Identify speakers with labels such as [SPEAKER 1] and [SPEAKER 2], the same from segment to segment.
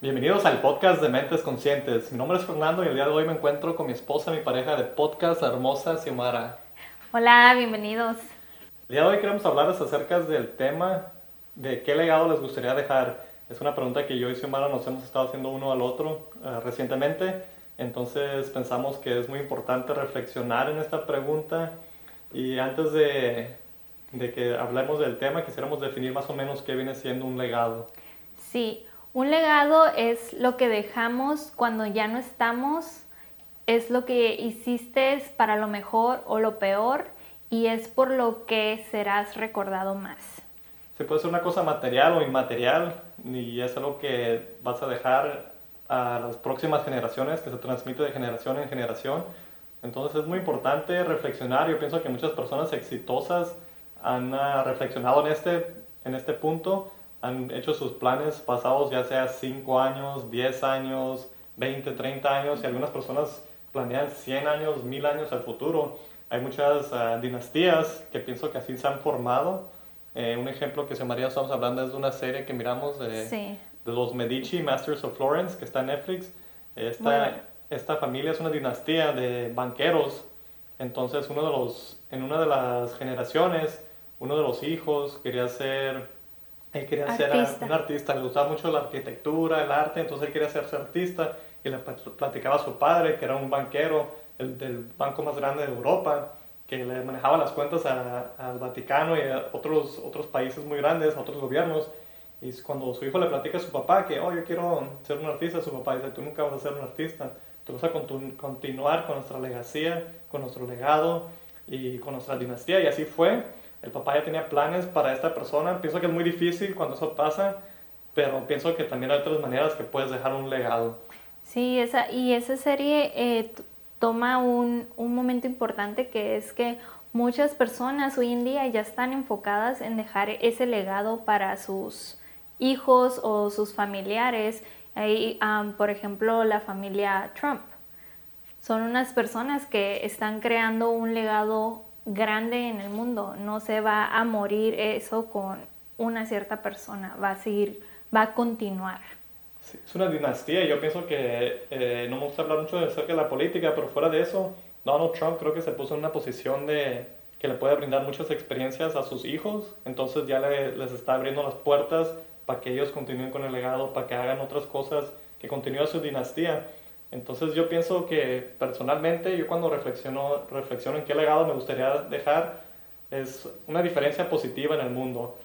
[SPEAKER 1] Bienvenidos al podcast de Mentes Conscientes. Mi nombre es Fernando y el día de hoy me encuentro con mi esposa, mi pareja de podcast, hermosa Xiomara.
[SPEAKER 2] Hola, bienvenidos.
[SPEAKER 1] El día de hoy queremos hablarles acerca del tema de qué legado les gustaría dejar. Es una pregunta que yo y Xiomara nos hemos estado haciendo uno al otro eh, recientemente. Entonces pensamos que es muy importante reflexionar en esta pregunta. Y antes de, de que hablemos del tema, quisiéramos definir más o menos qué viene siendo un legado.
[SPEAKER 2] Sí, un legado es lo que dejamos cuando ya no estamos, es lo que hiciste para lo mejor o lo peor y es por lo que serás recordado más.
[SPEAKER 1] Se puede ser una cosa material o inmaterial y es algo que vas a dejar a las próximas generaciones, que se transmite de generación en generación. Entonces es muy importante reflexionar. Yo pienso que muchas personas exitosas han uh, reflexionado en este, en este punto, han hecho sus planes pasados ya sea 5 años, 10 años, 20, 30 años y algunas personas planean 100 años, 1000 años al futuro. Hay muchas uh, dinastías que pienso que así se han formado eh, un ejemplo que se María estamos hablando es de una serie que miramos de, de los Medici, Masters of Florence, que está en Netflix. Esta, esta familia es una dinastía de banqueros. Entonces, uno de los, en una de las generaciones, uno de los hijos quería ser, él quería ser un artista, le gustaba mucho la arquitectura, el arte, entonces él quería ser artista y le platicaba a su padre, que era un banquero el, del banco más grande de Europa que le manejaba las cuentas al Vaticano y a otros, otros países muy grandes, a otros gobiernos. Y cuando su hijo le platica a su papá que, oh, yo quiero ser un artista, su papá dice, tú nunca vas a ser un artista, tú vas a continuar con nuestra legacía, con nuestro legado y con nuestra dinastía. Y así fue. El papá ya tenía planes para esta persona. Pienso que es muy difícil cuando eso pasa, pero pienso que también hay otras maneras que puedes dejar un legado.
[SPEAKER 2] Sí, esa, y esa serie eh, toma un, un momento importante que es que muchas personas hoy en día ya están enfocadas en dejar ese legado para sus hijos o sus familiares. Hay, por ejemplo, la familia Trump. Son unas personas que están creando un legado grande en el mundo. No se va a morir eso con una cierta persona. Va a seguir, va a continuar
[SPEAKER 1] es una dinastía yo pienso que eh, no me gusta hablar mucho acerca de la política, pero fuera de eso, Donald Trump creo que se puso en una posición de que le puede brindar muchas experiencias a sus hijos, entonces ya les está abriendo las puertas para que ellos continúen con el legado, para que hagan otras cosas, que continúe su dinastía. Entonces yo pienso que personalmente, yo cuando reflexiono, reflexiono en qué legado me gustaría dejar, es una diferencia positiva en el mundo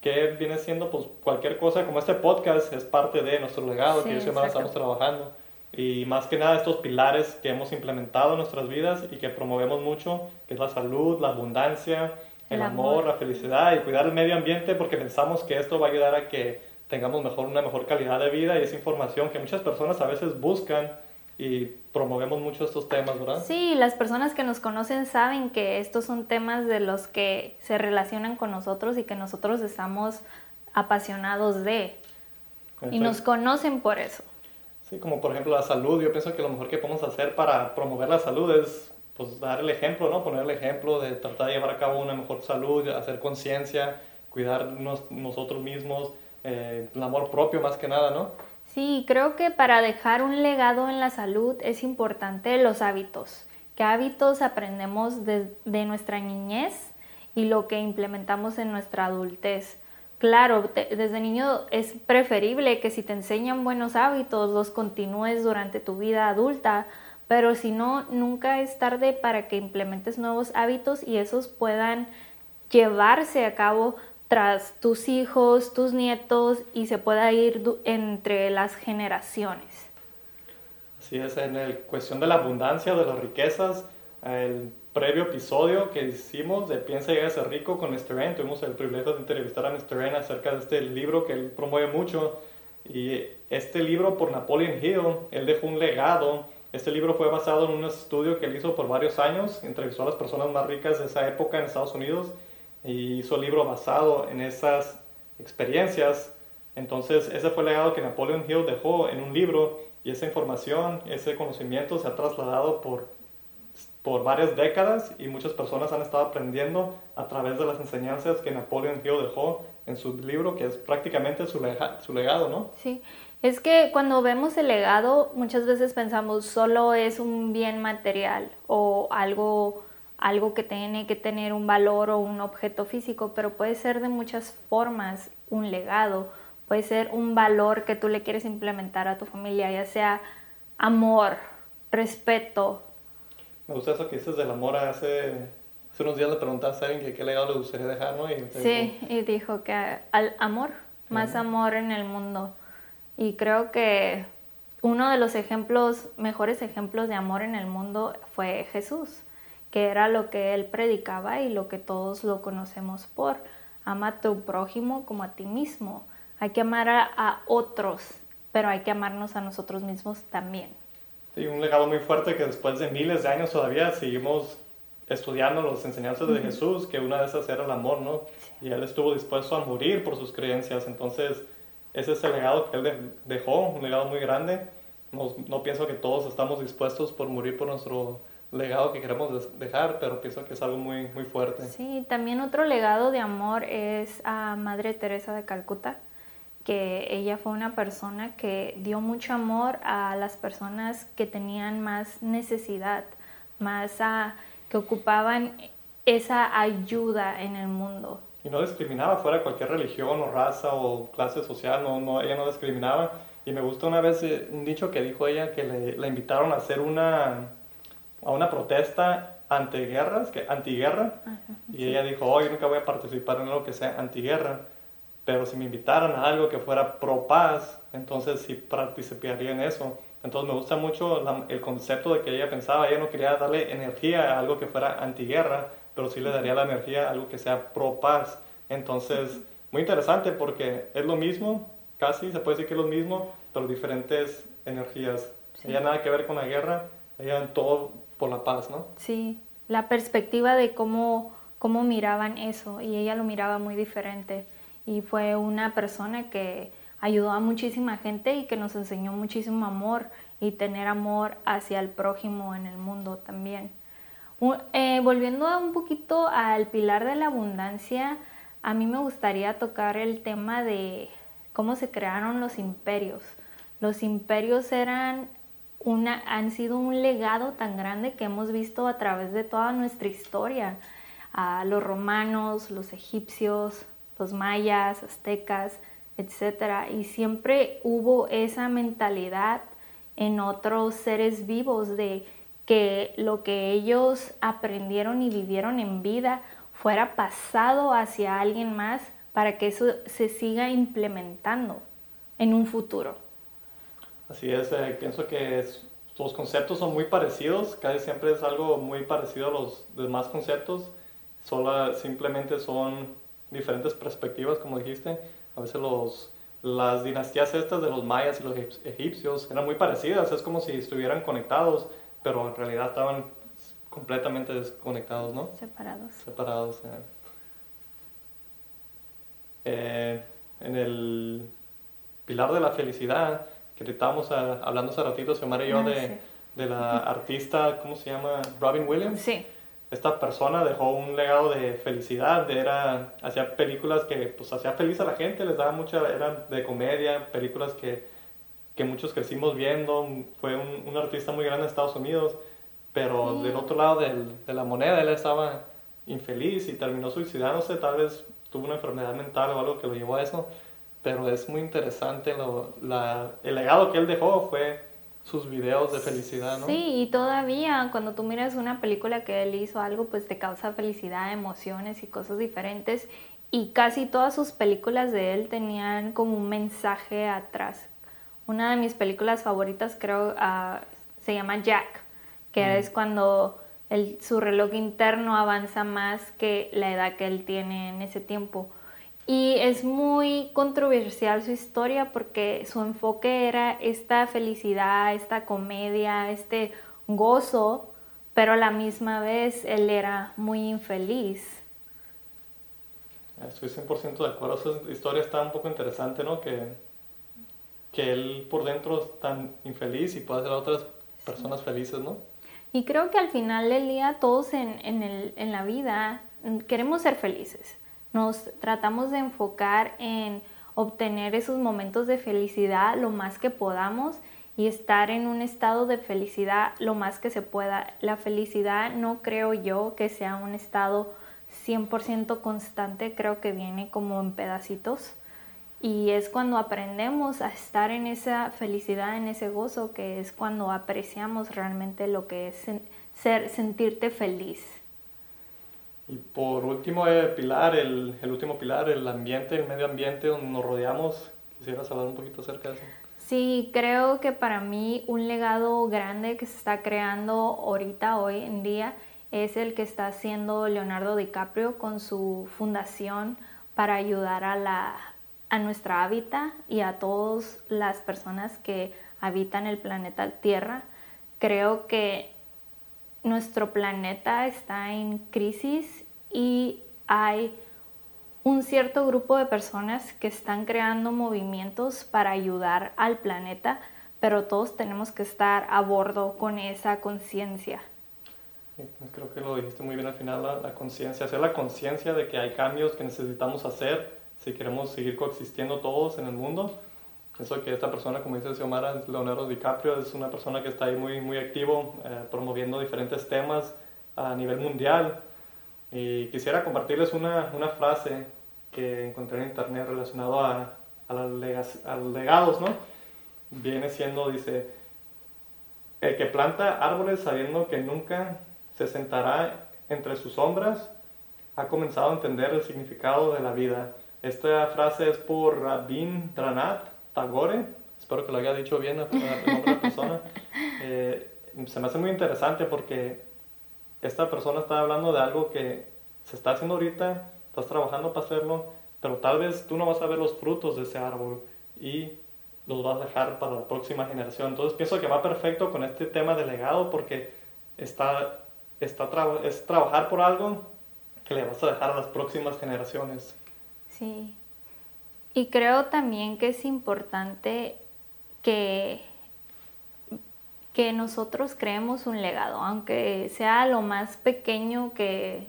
[SPEAKER 1] que viene siendo pues cualquier cosa como este podcast es parte de nuestro legado que yo siempre estamos trabajando y más que nada estos pilares que hemos implementado en nuestras vidas y que promovemos mucho que es la salud, la abundancia, el, amor, la felicidad y cuidar el medio ambiente porque pensamos que esto va a ayudar a que tengamos mejor una mejor calidad de vida y es información que muchas personas a veces buscan y promovemos mucho estos temas, ¿verdad?
[SPEAKER 2] Sí, las personas que nos conocen saben que estos son temas de los que se relacionan con nosotros y que nosotros estamos apasionados de. Y nos conocen por eso.
[SPEAKER 1] Sí, como por ejemplo la salud. Yo pienso que lo mejor que podemos hacer para promover la salud es pues, dar el ejemplo, ¿no? Poner el ejemplo de tratar de llevar a cabo una mejor salud, hacer conciencia, cuidarnos nosotros mismos, eh, el amor propio más que nada, ¿no?
[SPEAKER 2] Sí, creo que para dejar un legado en la salud es importante los hábitos. ¿Qué hábitos aprendemos de, nuestra niñez y lo que implementamos en nuestra adultez? Claro, desde niño es preferible que si te enseñan buenos hábitos los continúes durante tu vida adulta, pero si no, nunca es tarde para que implementes nuevos hábitos y esos puedan llevarse a cabo tras tus hijos, tus nietos y se pueda ir entre las generaciones.
[SPEAKER 1] Así es, en la cuestión de la abundancia, de las riquezas, el previo episodio que hicimos de Piensa y ser rico con Mr. N, tuvimos el privilegio de entrevistar a Mr. N acerca de este libro que él promueve mucho. Y este libro por Napoleon Hill, él dejó un legado. Este libro fue basado en un estudio que él hizo por varios años, entrevistó a las personas más ricas de esa época en Estados Unidos y hizo el libro basado en esas experiencias. Entonces, ese fue el legado que Napoleon Hill dejó en un libro y esa información, ese conocimiento se ha trasladado por por varias décadas y muchas personas han estado aprendiendo a través de las enseñanzas que Napoleon Hill dejó en su libro, que es prácticamente su, su legado, ¿no?
[SPEAKER 2] Sí, es que cuando vemos el legado muchas veces pensamos solo es un bien material o algo, algo que tiene que tener un valor o un objeto físico, pero puede ser de muchas formas un legado, puede ser un valor que tú le quieres implementar a tu familia, ya sea amor, respeto,
[SPEAKER 1] me gusta eso que dices del amor. Hace, hace unos días le preguntaste a alguien que qué legado le gustaría dejar, ¿no?
[SPEAKER 2] Y sí, y dijo que al amor, más amor en el mundo. Y creo que uno de los ejemplos, mejores ejemplos de amor en el mundo fue Jesús, que era lo que él predicaba y lo que todos lo conocemos por. Ama a tu prójimo como a ti mismo. Hay que amar a otros, pero hay que amarnos a nosotros mismos también.
[SPEAKER 1] Sí, un legado muy fuerte que después de miles de años todavía seguimos estudiando las enseñanzas de Jesús, que una de esas era el amor, ¿no? Y él estuvo dispuesto a morir por sus creencias, entonces ese es el legado que él dejó, un legado muy grande. No, no pienso que todos estamos dispuestos por morir por nuestro legado que queremos dejar, pero pienso que es algo muy, muy fuerte.
[SPEAKER 2] Sí, también otro legado de amor es a Madre Teresa de Calcuta que ella fue una persona que dio mucho amor a las personas que tenían más necesidad, más a, que ocupaban esa ayuda en el mundo.
[SPEAKER 1] Y no discriminaba fuera cualquier religión o raza o clase social, no, no, ella no discriminaba. Y me gusta una vez eh, un dicho que dijo ella que le, la invitaron a hacer una, a una protesta antiguerras, que antiguerra, y ella dijo, oh, yo nunca voy a participar en algo que sea antiguerra pero si me invitaran a algo que fuera pro paz, entonces sí participaría en eso. Entonces me gusta mucho el concepto de que ella pensaba, ella no quería darle energía a algo que fuera antiguerra, pero sí le daría la energía a algo que sea pro paz. Entonces, muy interesante porque es lo mismo, casi se puede decir que es lo mismo, pero diferentes energías. Ella nada que ver con la guerra, ella todo por la paz, ¿no?
[SPEAKER 2] Sí, la perspectiva de cómo, cómo miraban eso y ella lo miraba muy diferente y fue una persona que ayudó a muchísima gente y que nos enseñó muchísimo amor y tener amor hacia el prójimo en el mundo también. Eh, volviendo un poquito al pilar de la abundancia, a mí me gustaría tocar el tema de cómo se crearon los imperios. Los imperios eran una, han sido un legado tan grande que hemos visto a través de toda nuestra historia. Los romanos, los egipcios, los mayas, aztecas, etc. Y siempre hubo esa mentalidad en otros seres vivos de que lo que ellos aprendieron y vivieron en vida fuera pasado hacia alguien más para que eso se siga implementando en un futuro.
[SPEAKER 1] Así es, eh, pienso que los conceptos son muy parecidos, casi siempre es algo muy parecido a los demás conceptos, solo simplemente son diferentes perspectivas, como dijiste. A veces los, las dinastías estas de los mayas y los egipcios eran muy parecidas, es como si estuvieran conectados, pero en realidad estaban completamente desconectados, ¿no?
[SPEAKER 2] Separados.
[SPEAKER 1] Separados. Eh, en el pilar de la felicidad, que estábamos hablando hace ratito, Xiomara y yo, ah, de, de la artista, ¿cómo se llama? Robin Williams.
[SPEAKER 2] Sí
[SPEAKER 1] esta persona dejó un legado de felicidad, era, hacía películas que pues hacía feliz a la gente, les daba mucha, eran de comedia, películas que, que muchos crecimos viendo, fue un, un, artista muy grande en Estados Unidos, pero del otro lado del, de la moneda él estaba infeliz y terminó suicidándose, tal vez tuvo una enfermedad mental o algo que lo llevó a eso, pero es muy interesante, lo, la, el legado que él dejó fue sus videos de felicidad, ¿no?
[SPEAKER 2] Sí, y todavía cuando tú miras una película que él hizo algo, pues te causa felicidad, emociones y cosas diferentes. Y casi todas sus películas de él tenían como un mensaje atrás. Una de mis películas favoritas creo uh, se llama Jack, que es cuando el, su reloj interno avanza más que la edad que él tiene en ese tiempo. Y es muy controversial su historia porque su enfoque era esta felicidad, esta comedia, este gozo, pero a la misma vez él era muy infeliz.
[SPEAKER 1] Estoy 100% de acuerdo, esa historia está un poco interesante, ¿no? Que, que él por dentro es tan infeliz y puede hacer a otras personas felices, ¿no?
[SPEAKER 2] Y creo que al final del día todos en, en, el, en la vida mm, queremos ser felices. Nos tratamos de enfocar en obtener esos momentos de felicidad lo más que podamos y estar en un estado de felicidad lo más que se pueda. La felicidad no creo yo que sea un estado 100% constante, creo que viene como en pedacitos. Y es cuando aprendemos a estar en esa felicidad, en ese gozo, que es cuando apreciamos realmente lo que es ser, sentirte feliz.
[SPEAKER 1] Y por último, el pilar, el, el último pilar, el ambiente, el medio ambiente donde nos rodeamos. ¿Quisieras hablar un poquito acerca de eso?
[SPEAKER 2] Sí, creo que para mí un legado grande que se está creando ahorita, hoy en día, es el que está haciendo Leonardo DiCaprio con su fundación para ayudar a, la, a nuestra hábitat y a todas las personas que habitan el planeta Tierra. Creo que nuestro planeta está en crisis y hay un cierto grupo de personas que están creando movimientos para ayudar al planeta, pero todos tenemos que estar a bordo con esa conciencia.
[SPEAKER 1] Creo que lo dijiste muy bien al final, la, conciencia, hacer la conciencia de que hay cambios que necesitamos hacer si queremos seguir coexistiendo todos en el mundo. Eso que esta persona, como dice Xiomara, Leonardo DiCaprio, es una persona que está ahí muy, muy activo, eh, promoviendo diferentes temas a nivel mundial. Y quisiera compartirles una, una frase que encontré en internet relacionado a, a, los legados, ¿no? Viene siendo, dice, el que planta árboles sabiendo que nunca se sentará entre sus sombras, ha comenzado a entender el significado de la vida. Esta frase es por Rabin Dranat Tagore, espero que lo haya dicho bien la otra persona. Eh, se me hace muy interesante porque esta persona está hablando de algo que se está haciendo ahorita estás trabajando para hacerlo, pero tal vez tú no vas a ver los frutos de ese árbol y los vas a dejar para la próxima generación. Entonces pienso que va perfecto con este tema de legado porque está, está es trabajar por algo que le vas a dejar a las próximas generaciones.
[SPEAKER 2] Sí. Y creo también que es importante que, que nosotros creemos un legado, aunque sea lo más pequeño que,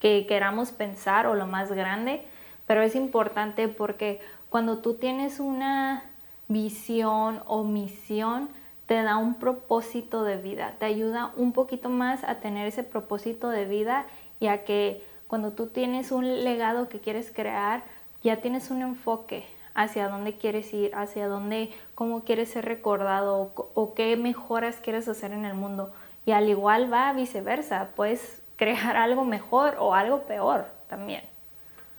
[SPEAKER 2] que queramos pensar o lo más grande, pero es importante porque cuando tú tienes una visión o misión, te da un propósito de vida, te ayuda un poquito más a tener ese propósito de vida y a que cuando tú tienes un legado que quieres crear, ya tienes un enfoque hacia dónde quieres ir, hacia dónde, cómo quieres ser recordado o, o qué mejoras quieres hacer en el mundo. Y al igual va viceversa, pues crear algo mejor o algo peor también.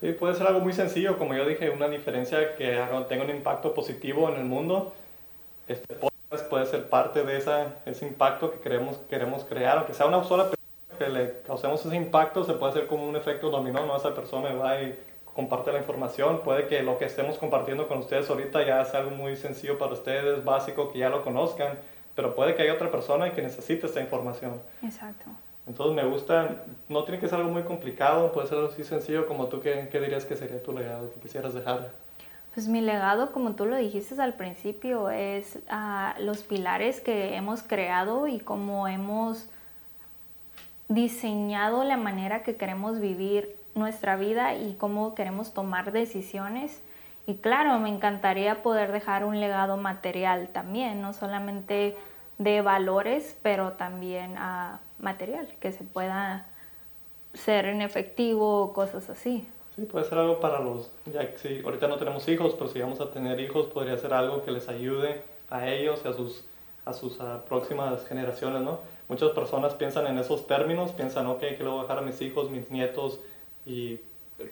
[SPEAKER 1] Sí, puede ser algo muy sencillo, como yo dije, una diferencia que tenga un impacto positivo en el mundo. Este podcast puede ser parte de esa, ese impacto que queremos, queremos crear, aunque sea una sola persona que le causemos ese impacto, se puede hacer como un efecto dominó, ¿no? Esa persona va y comparte la información, puede que lo que estemos compartiendo con ustedes ahorita ya sea algo muy sencillo para ustedes, básico, que ya lo conozcan, pero puede que haya otra persona que necesite esta información.
[SPEAKER 2] Exacto.
[SPEAKER 1] Entonces me gusta, no tiene que ser algo muy complicado, puede ser algo así sencillo como tú, ¿qué, qué dirías que sería tu legado que quisieras dejar?
[SPEAKER 2] Pues mi legado, como tú lo dijiste al principio, es uh, los pilares que hemos creado y cómo hemos diseñado la manera que queremos vivir nuestra vida y cómo queremos tomar decisiones. Y claro, me encantaría poder dejar un legado material también, no solamente de valores, pero también a material, que se pueda ser en efectivo, cosas así.
[SPEAKER 1] Sí, puede ser algo para los, ya que si ahorita no tenemos hijos, pero si vamos a tener hijos, podría ser algo que les ayude a ellos y a sus, a sus próximas generaciones, ¿no? Muchas personas piensan en esos términos, piensan, ok, que le voy a dejar a mis hijos, mis nietos, y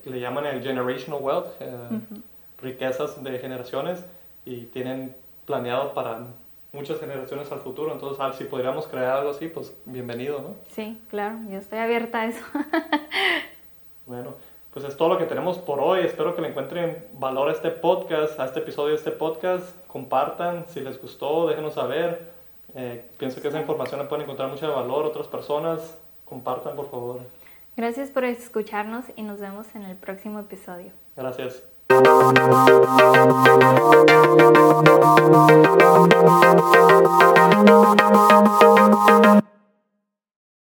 [SPEAKER 1] le llaman el generational wealth, eh, riquezas de generaciones, y tienen planeado para muchas generaciones al futuro. Entonces, si podríamos crear algo así, pues bienvenido, ¿no?
[SPEAKER 2] Sí, claro, yo estoy abierta a eso.
[SPEAKER 1] bueno, pues es todo lo que tenemos por hoy. Espero que le encuentren valor a este podcast, a este episodio de este podcast. Compartan, si les gustó, déjenos saber. Eh, pienso que esa información la pueden encontrar mucho valor otras personas. Compartan, por favor.
[SPEAKER 2] Gracias por escucharnos y nos vemos en el próximo episodio.
[SPEAKER 1] Gracias.